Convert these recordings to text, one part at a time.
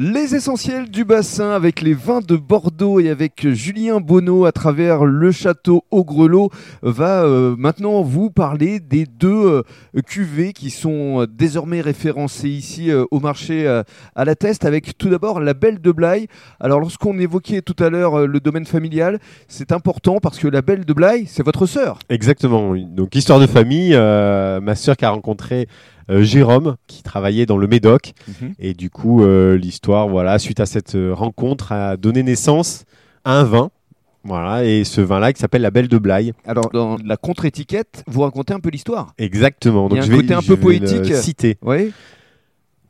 Les essentiels du bassin avec les vins de Bordeaux et avec Julien Bonneau à travers le château au Grelot va euh, maintenant vous parler des deux euh, cuvées qui sont désormais référencées ici euh, au marché euh, à la Teste avec tout d'abord la Belle de Blaye. Alors lorsqu'on évoquait tout à l'heure euh, le domaine familial, c'est important parce que la Belle de Blaye, c'est votre sœur. Exactement. Donc histoire de famille, euh, ma sœur qui a rencontré euh, Jérôme qui travaillait dans le Médoc et du coup euh, l'histoire voilà suite à cette euh, rencontre a donné naissance à un vin. Voilà, et ce vin-là qui s'appelle la Belle de Blaye. Alors dans la contre-étiquette, vous racontez un peu l'histoire. Exactement. Il y a Donc un je vais, côté un je peu poétique. citer. Oui.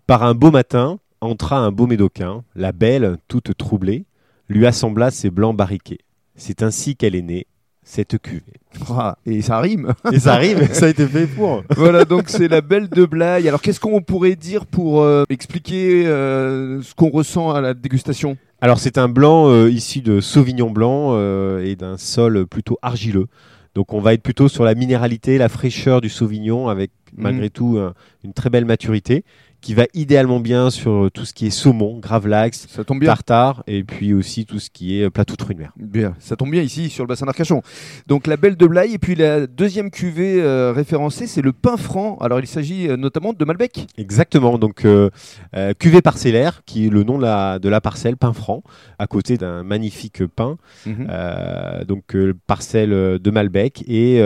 Par un beau matin, entra un beau Médocain, la belle, toute troublée, lui assembla ses blancs barriqués. C'est ainsi qu'elle est née, cette cuvée. Ah, et ça rime. Et ça arrive, ça a été fait pour. voilà, donc c'est la belle de Blaye. Alors qu'est-ce qu'on pourrait dire pour euh, expliquer euh, ce qu'on ressent à la dégustation? Alors c'est un blanc euh, issu de Sauvignon blanc euh, et d'un sol plutôt argileux. Donc on va être plutôt sur la minéralité, la fraîcheur du Sauvignon avec malgré tout un- une très belle maturité qui va idéalement bien sur euh, tout ce qui est saumon, gravlax, Ça tombe bien. tartare et puis aussi tout ce qui est euh, plateau de fruits de mer. Bien, ça tombe bien ici sur le bassin d'Arcachon. Donc la belle de Blaye et puis la deuxième cuvée euh, référencée, c'est le pain franc. Alors il s'agit notamment de Malbec. Exactement, donc euh, euh, cuvée parcellaire qui est le nom de la, de la parcelle, pain franc, à côté d'un magnifique pain. Euh, donc parcelle de Malbec et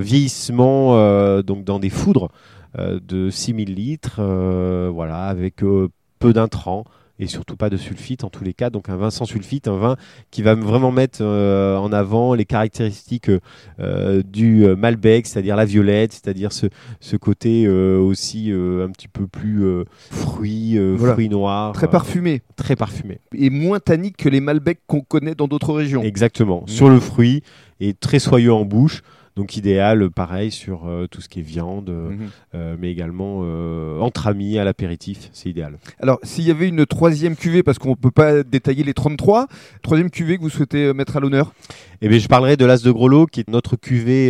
vieillissement donc dans des foudres de 6000 litres, euh, voilà, avec euh, peu d'intrants et surtout pas de sulfite en tous les cas. Donc un vin sans sulfite, un vin qui va vraiment mettre euh, en avant les caractéristiques euh, du euh, Malbec, c'est-à-dire la violette, c'est-à-dire ce, ce côté euh, aussi euh, un petit peu plus euh, fruits, euh, Voilà. fruits noirs, Très euh, parfumé très parfumé. et moins tannique que les Malbec qu'on connaît dans d'autres régions. Exactement. Mhm. Sur le fruit et très soyeux en bouche. Donc idéal, pareil, sur euh, tout ce qui est viande, euh, Mhm. euh, mais également entre amis, à l'apéritif, c'est idéal. Alors s'il y avait une troisième cuvée, parce qu'on ne peut pas détailler les 33, troisième cuvée que vous souhaitez mettre à l'honneur? Et bien, je parlerai de l'As de Grelot, qui est notre cuvée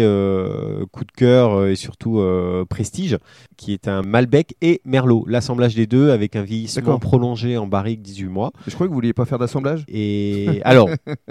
coup de cœur et surtout prestige, qui est un Malbec et Merlot. L'assemblage des deux avec un vieillissement prolongé en barrique 18 mois. Je crois que vous vouliez pas faire d'assemblage Et alors,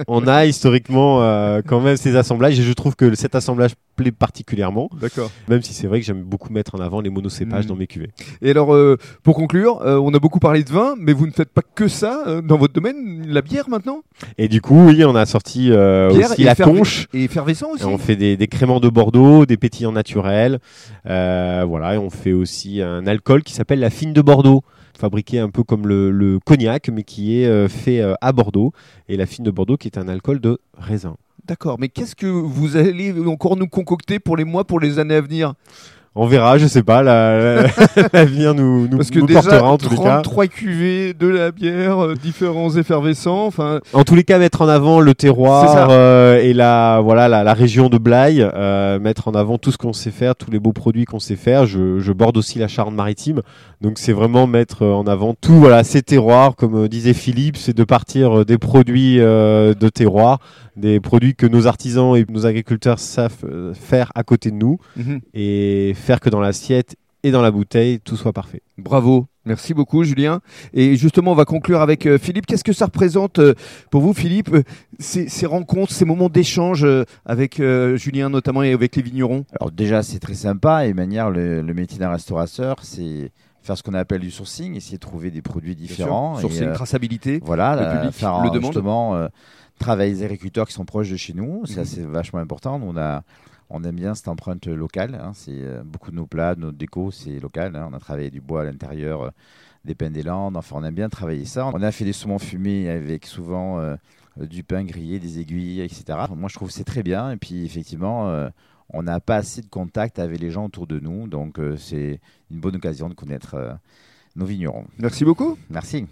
on a historiquement quand même ces assemblages et je trouve que cet assemblage plaît particulièrement, D'accord. même si c'est vrai que j'aime beaucoup mettre en avant les monocépages Mhm. dans mes cuvées. Et alors, euh, pour conclure, euh, on a beaucoup parlé de vin, mais vous ne faites pas que ça euh, dans votre domaine, la bière maintenant? Et du coup, oui, on a sorti aussi la conche. Et effervescent aussi Et on fait des, des créments de Bordeaux, des pétillants naturels. Voilà, et on fait aussi un alcool qui s'appelle la fine de Bordeaux, fabriqué un peu comme le, cognac, mais qui est euh, fait euh, à Bordeaux. Et la fine de Bordeaux qui est un alcool de raisin. D'accord, mais qu'est-ce que vous allez encore nous concocter pour les mois, pour les années à venir? On verra, je sais pas, la- la- l'avenir nous, nous, Parce que nous déjà, portera en tous les cas. 33 cuvées, de la bière, euh, différents effervescents, enfin, En tous les cas, mettre en avant le terroir euh, et la voilà la, la région de Blaye, euh, mettre en avant tout ce qu'on sait faire, tous les beaux produits qu'on sait faire. Je, je borde aussi la Charente-Maritime, donc c'est vraiment mettre en avant tout voilà ces terroirs, comme disait Philippe, c'est de partir des produits de terroir, des produits que nos artisans et nos agriculteurs savent faire à côté de nous mhm. et faire que dans l'assiette et dans la bouteille tout soit parfait. bravo. Merci beaucoup, Julien. Et justement, on va conclure avec euh, Philippe. Qu'est-ce que ça représente euh, pour vous, Philippe, euh, ces, ces rencontres, ces moments d'échange euh, avec euh, Julien notamment et avec les vignerons Alors déjà, c'est très sympa et manière le, le métier d'un restaurateur, c'est faire ce qu'on appelle du sourcing, essayer de trouver des produits différents. Et, ces euh, traçabilité. voilà, le public faire le justement euh, travailler les agriculteurs qui sont proches de chez nous, ça Mhm. c'est vachement important. Nous, on a on aime bien cette empreinte locale. hein, c'est euh, beaucoup de nos plats, de notre déco, c'est local. hein. on a travaillé du bois à l'intérieur euh, des pins des Landes. Enfin, on aime bien travailler ça. On a fait des saumons fumés avec souvent euh, du pain grillé, des aiguilles, etc. Moi, je trouve que c'est très bien. Et puis, effectivement, euh, on n'a pas assez de contact avec les gens autour de nous, donc euh, c'est une bonne occasion de connaître euh, nos vignerons. Merci beaucoup. Merci.